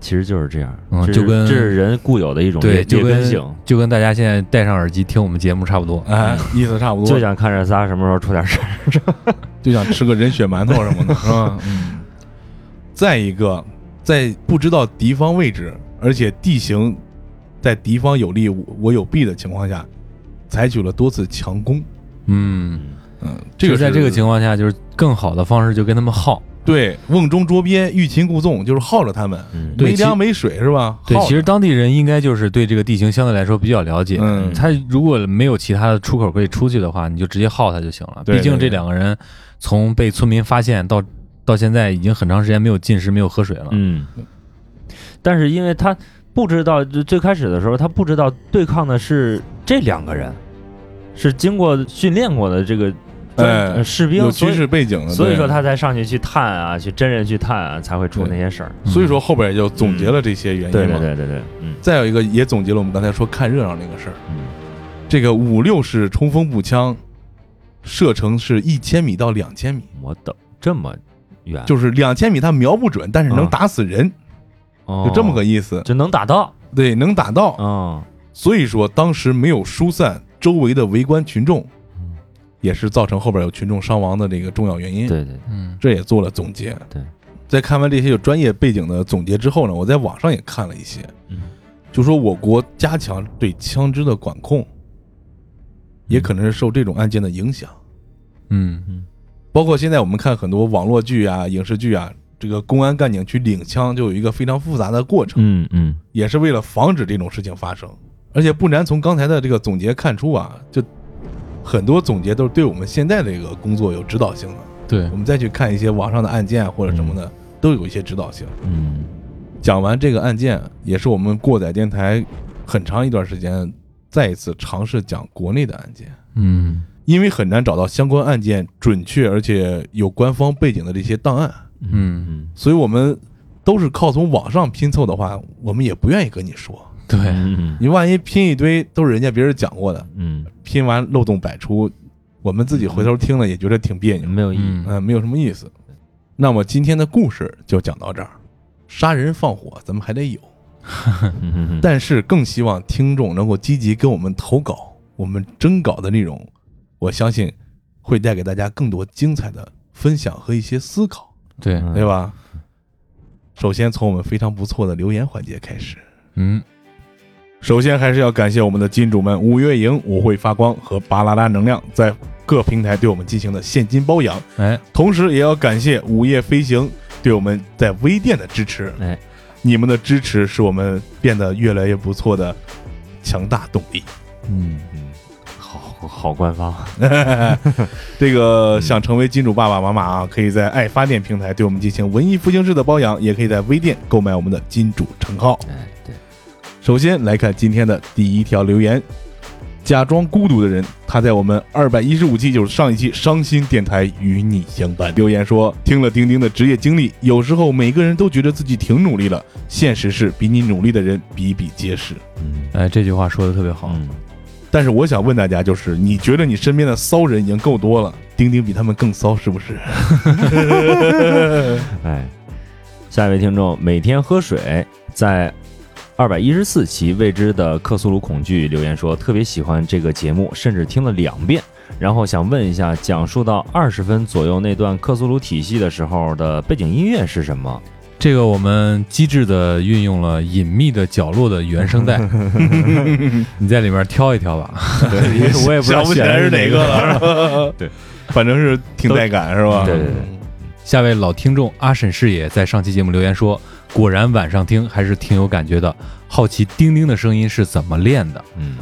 其实就是这样，嗯就跟这是人固有的一种对，劣就跟劣根性，就跟大家现在戴上耳机听我们节目差不多。哎，意思差不多，就想看这仨什么时候出点事儿。就想吃个人血馒头什么的，是吧？嗯。再一个，在不知道敌方位置，而且地形在敌方有利我我有弊的情况下，采取了多次强攻。嗯，嗯，这个在这个情况下，就是更好的方式就跟他们耗。对瓮中捉鳖，欲擒故纵，就是耗着他们，嗯没粮没水是吧？对，耗其实当地人应该就是对这个地形相对来说比较了解。嗯他如果没有其他的出口可以出去的话，你就直接耗他就行了。对毕竟这两个人从被村民发现到到现在已经很长时间没有进食、没有喝水了。嗯，但是因为他不知道，就最开始的时候他不知道对抗的是这两个人，是经过训练过的这个呃士兵，有军事背景的，所以说他才上去去探啊，去真人去探啊，才会出那些事儿。嗯所以说后边也就总结了这些原因对嘛。对对对对，嗯。再有一个也总结了我们刚才说看热闹那个事儿。嗯。这个五六式冲锋步枪，射程是一千米到两千米，我等这么远，就是两千米它瞄不准，但是能啊打死人，哦。就这么个意思。就能打到，对，能打到。嗯。所以说当时没有疏散周围的围观群众，嗯。也是造成后边有群众伤亡的这个重要原因。对对，嗯。这也做了总结。对，在看完这些有专业背景的总结之后呢，我在网上也看了一些，嗯。就说我国加强对枪支的管控，也可能是受这种案件的影响。嗯。嗯。包括现在我们看很多网络剧啊、影视剧啊，这个公安干警去领枪就有一个非常复杂的过程，嗯嗯也是为了防止这种事情发生。而且不难从刚才的这个总结看出啊，就很多总结都是对我们现在这个工作有指导性的。对我，们再去看一些网上的案件啊或者什么的，都有一些指导性。嗯讲完这个案件，也是我们过载电台很长一段时间再一次尝试讲国内的案件。嗯因为很难找到相关案件准确而且有官方背景的这些档案，嗯，嗯。所以我们都是靠从网上拼凑的话，我们也不愿意跟你说。对，嗯。你万一拼一堆都是人家别人讲过的，嗯。拼完漏洞百出，我们自己回头听了也觉得挺别扭，没有意义，嗯嗯、没有什么意思。那么今天的故事就讲到这儿，杀人放火咱们还得有，嗯 但是更希望听众能够积极跟我们投稿，我们征稿的内容，我相信会带给大家更多精彩的分享和一些思考，对，嗯对吧？首先从我们非常不错的留言环节开始。嗯，首先还是要感谢我们的金主们五月营、舞会发光和巴啦啦能量在各平台对我们进行的现金包养，哎，同时也要感谢午夜飞行对我们在微店的支持。哎，你们的支持是我们变得越来越不错的强大动力。嗯，嗯，好好官方，这个想成为金主爸爸妈妈啊，可以在爱发电平台对我们进行文艺复兴式的包养，也可以在微店购买我们的金主称号。哎，对，首先来看今天的第一条留言：假装孤独的人，他在我们二百一十五期，就是上一期伤心电台与你相伴。留言说，听了丁丁的职业经历，有时候每个人都觉得自己挺努力了，现实是比你努力的人比比皆是。嗯哎，这句话说的特别好。嗯，但是我想问大家，就是你觉得你身边的骚人已经够多了，丁丁比他们更骚是不是？哎，下一位听众每天喝水，在二百一十四期未知的克苏鲁恐惧留言说，特别喜欢这个节目，甚至听了两遍。然后想问一下，讲述到二十分左右那段克苏鲁体系的时候的背景音乐是什么？这个我们机智的运用了隐秘的角落的原声带，你在里面挑一挑吧。对，因 为我也不知道想不起来是哪个了，对，反正是挺带感，是吧？对对对下位老听众阿沈视野在上期节目留言说，果然晚上听还是挺有感觉的，好奇丁丁的声音是怎么练的。嗯，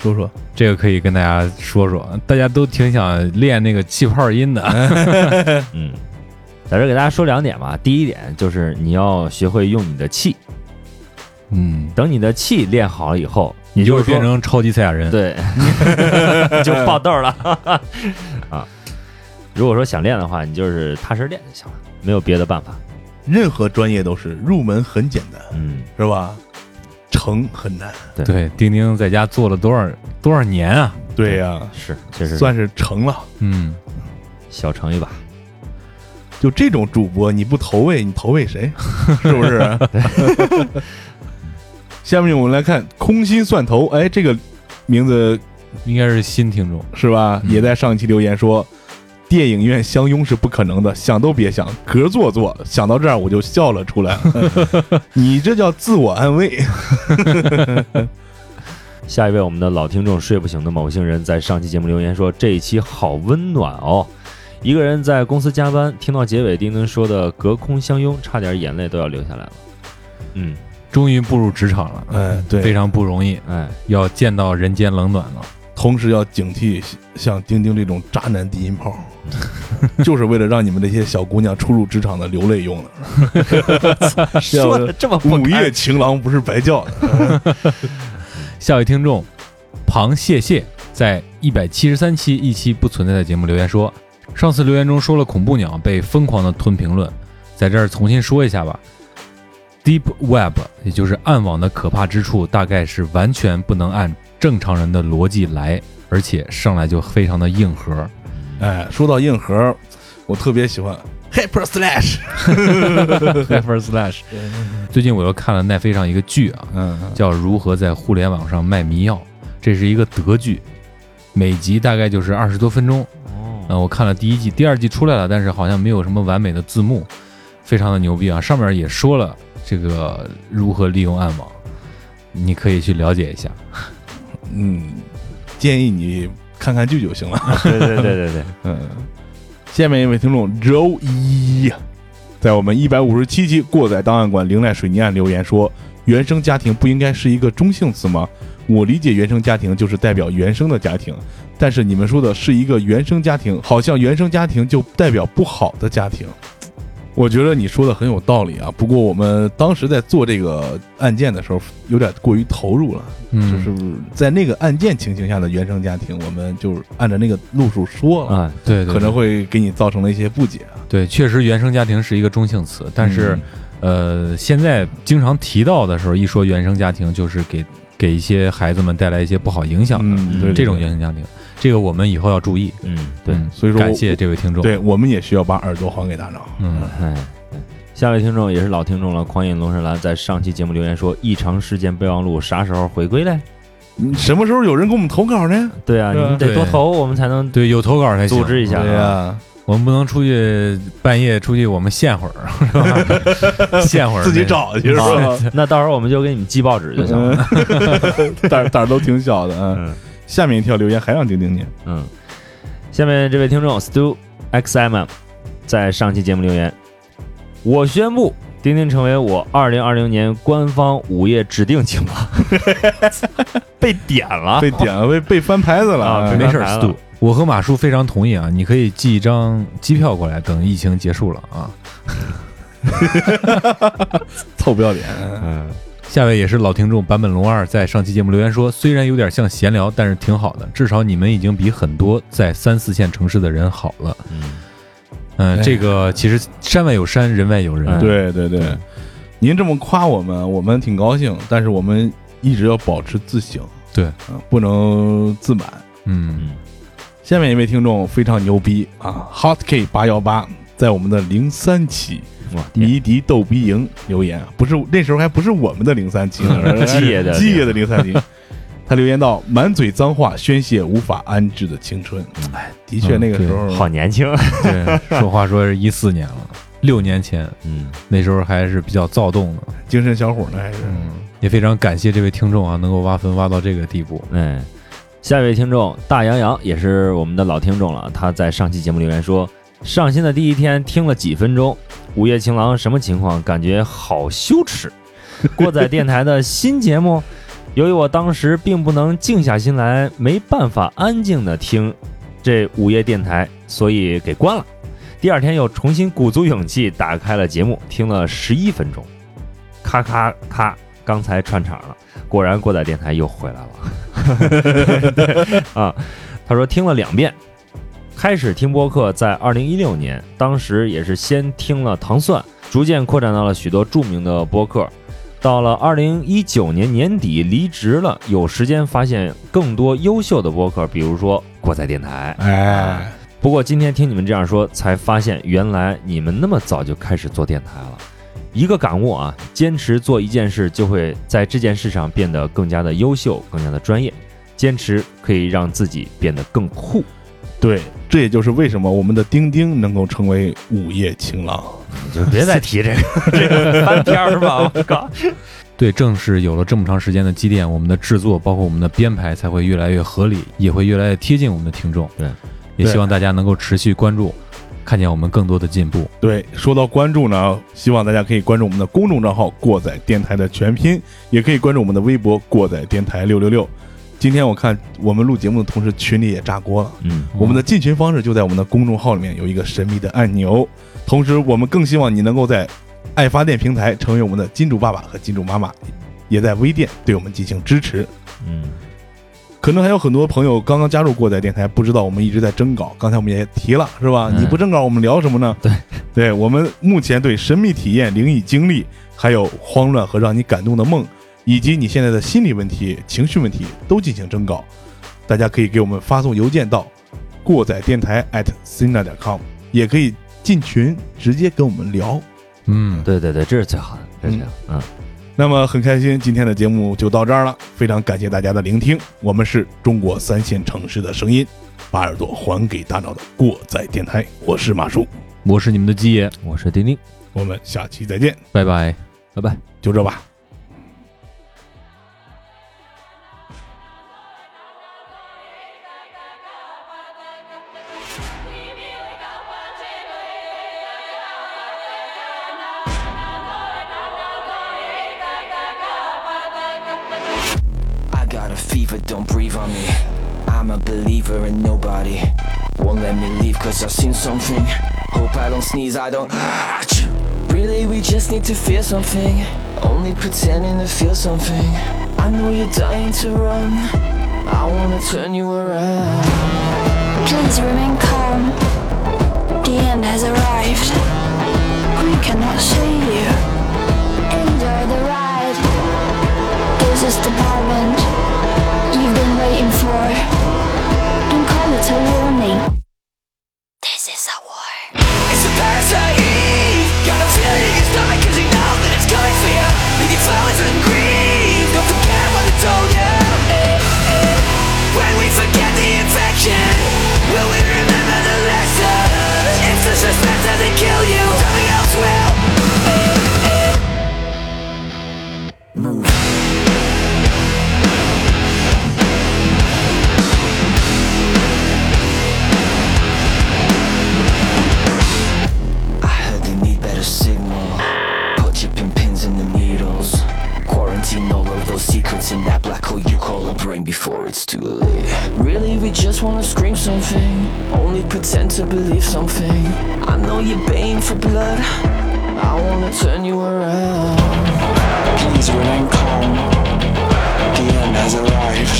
说说，这个可以跟大家说说，大家都挺想练那个气泡音的。嗯，在这给大家说两点吧。第一点就是你要学会用你的气，嗯，等你的气练好了以后，你就也就是变成超级赛亚人。对，就爆豆了啊！如果说想练的话，你就是踏实练就行了，没有别的办法。任何专业都是入门很简单，嗯，是吧？成很难。对，丁丁在家做了多少多少年啊？对呀、是，确实算是成了。嗯，小成一把。就这种主播，你不投喂，你投喂谁？是不是？下面我们来看空心蒜头，哎，这个名字应该是新听众。是吧？嗯也在上一期留言说，电影院相拥是不可能的，想都别想，隔座坐。想到这儿我就笑了出来。你这叫自我安慰。下一位，我们的老听众睡不醒的某星人在上期节目留言说，这一期好温暖哦。一个人在公司加班，听到结尾丁丁说的“隔空相拥”，差点眼泪都要流下来了。嗯，终于步入职场了，哎，对，非常不容易，哎，要见到人间冷暖了。同时要警惕像丁丁这种渣男低音炮，就是为了让你们这些小姑娘初入职场的流泪用的。说的这么不午夜情郎不是白叫的。下位听众螃蟹蟹在一百七十三期一期不存在的节目留言说，上次留言中说了恐怖鸟被疯狂的吞评论，在这儿重新说一下吧。Deep Web，也就是暗网的可怕之处，大概是完全不能按正常人的逻辑来，而且上来就非常的硬核。哎，说到硬核，我特别喜欢 Hyper Slash。Hyper Slash，最近我又看了奈飞上一个剧啊，嗯，叫《如何在互联网上卖迷药》，这是一个德剧，每集大概就是二十多分钟。我看了第一季，第二季出来了，但是好像没有什么完美的字幕，非常的牛逼啊！上面也说了这个如何利用暗网，你可以去了解一下。嗯，建议你看看剧就行了。对对对对对，嗯，下面一位听众周一，在我们一百五十七期过载档案馆灵奈水泥案留言说：“原生家庭不应该是一个中性词吗？我理解原生家庭就是代表原生的家庭，但是你们说的是一个原生家庭，好像原生家庭就代表不好的家庭。”我觉得你说的很有道理啊，不过我们当时在做这个案件的时候，有点过于投入了。嗯，就是在那个案件情形下的原生家庭，我们就按照那个路数说了，啊，对对，可能会会给你造成了一些不解啊。对，确实原生家庭是一个中性词，但是、呃，现在经常提到的时候，一说原生家庭，就是给给一些孩子们带来一些不好影响的、嗯，这种原生家庭，这个我们以后要注意。嗯，对，嗯所以说感谢这位听众。，对我们也需要把耳朵还给大脑。嗯，哎，下位听众也是老听众了，狂饮龙神兰在上期节目留言说，异常事件备忘录啥时候回归嘞？什么时候有人给我们投稿呢？对啊，你们得多投，我们才能对，有投稿才行组织一下啊。对呀，我们不能出去半夜出去，我们现会儿 是吧？现会儿自己找去是吧？那到时候我们就给你们寄报纸就行了。嗯 胆儿胆儿都挺小的啊。嗯下面一条留言还让丁丁念，嗯，下面这位听众 Stu XMM 在上期节目留言，我宣布丁丁成为我二零二零年官方午夜指定情郎，被点了，被点了，被被翻牌子了。啊哎没事儿，Stu，我和马叔非常同意啊，你可以寄一张机票过来，等疫情结束了啊。臭不要脸。嗯下位也是老听众版本龙二在上期节目留言说，虽然有点像闲聊，但是挺好的，至少你们已经比很多在三四线城市的人好了。嗯这个其实山外有山，人外有人。嗯对对对，您这么夸我们，我们挺高兴，但是我们一直要保持自省，对啊，不能自满。嗯，嗯下面一位听众非常牛逼啊，Hotkey 八幺八，在我们的零三期哇，迷笛逗逼营留言，不是那时候还不是我们的零三七呢，基爷的基爷的零三七。他留言道：“满嘴脏话，宣泄无法安置的青春。”哎，的确，嗯那个时候好年轻，对，说话说是一四年了，六年前，嗯那时候还是比较躁动的。精神小伙呢，还是嗯，也非常感谢这位听众啊，能够挖坟挖到这个地步。哎，下一位听众大洋洋也是我们的老听众了，他在上期节目留言说，上新的第一天听了几分钟，午夜情郎什么情况？感觉好羞耻。过载电台的新节目，由于我当时并不能静下心来，没办法安静的听这午夜电台，所以给关了。第二天又重新鼓足勇气打开了节目，听了十一分钟，咔咔咔，刚才串场了，果然过载电台又回来了。对啊，他说听了两遍。开始听播客在二零一六年，当时也是先听了糖蒜，逐渐扩展到了许多著名的播客。到了二零一九年年底离职了，有时间发现更多优秀的播客，比如说过载电台。哎，不过今天听你们这样说，才发现原来你们那么早就开始做电台了。一个感悟啊，坚持做一件事，就会在这件事上变得更加的优秀，更加的专业。坚持可以让自己变得更酷。对，这也就是为什么我们的丁丁能够成为午夜情郎。就 别再提这个 这个翻篇儿吧，我靠！对，正是有了这么长时间的积淀，我们的制作包括我们的编排才会越来越合理，也会越来越贴近我们的听众。对，也希望大家能够持续关注，看见我们更多的进步。对，说到关注呢，希望大家可以关注我们的公众账号“过载电台”的全拼，也可以关注我们的微博“过载电台六六六”。今天我看我们录节目的同时，群里也炸锅了。嗯，我们的进群方式就在我们的公众号里面有一个神秘的按钮，同时我们更希望你能够在爱发电平台成为我们的金主爸爸和金主妈妈，也在微店对我们进行支持。嗯，可能还有很多朋友刚刚加入过载电台，不知道我们一直在征稿。刚才我们也提了，是吧？嗯你不征稿，我们聊什么呢？对，对我们目前对神秘体验、灵异经历，还有慌乱和让你感动的梦，以及你现在的心理问题、情绪问题都进行征稿。大家可以给我们发送邮件到过载电台 at sina 点 com，也可以进群直接跟我们聊。嗯，对对对，这是最好的，这是最好的。嗯，那么很开心，今天的节目就到这儿了，非常感谢大家的聆听。我们是中国三线城市的声音，把耳朵还给大脑的过载电台，我是马叔，我是你们的鸡爷，我是丁丁，我们下期再见，拜拜。拜拜。就这吧。A believer in nobody. Won't let me leave cause I've seen something. Hope I don't sneeze, I don't. Really, we just need to feel something. Only pretending to feel something. I know you're dying to run. I wanna turn you around. Please remain calm. The end has arrived. We cannot save you. Enjoy the ride. This is the moment you've been waiting for. Warning. This is a war. It's a parasite. wanna scream something. Only pretend to believe something. I know you're baying for blood. I wanna turn you around. Please remain calm. The end has arrived.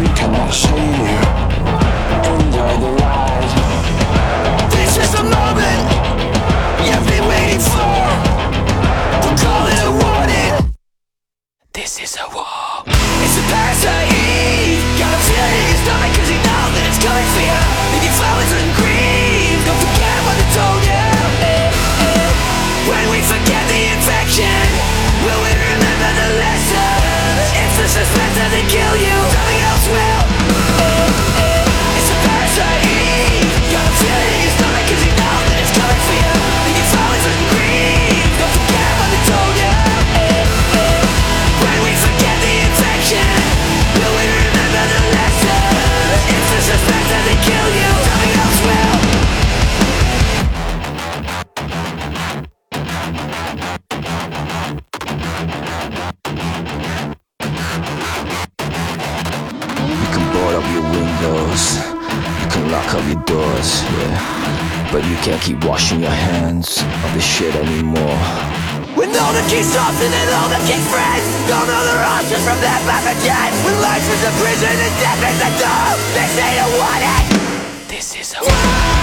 We cannot save you. Enjoy the ride. This is the moment You've been waiting for. We'll call it a warning. This is a war. keep washing your hands of this shit anymore. When all the key stops and then all the key friends Don't know the options from their map When life is a prison and death is a door This ain't a wanted This is a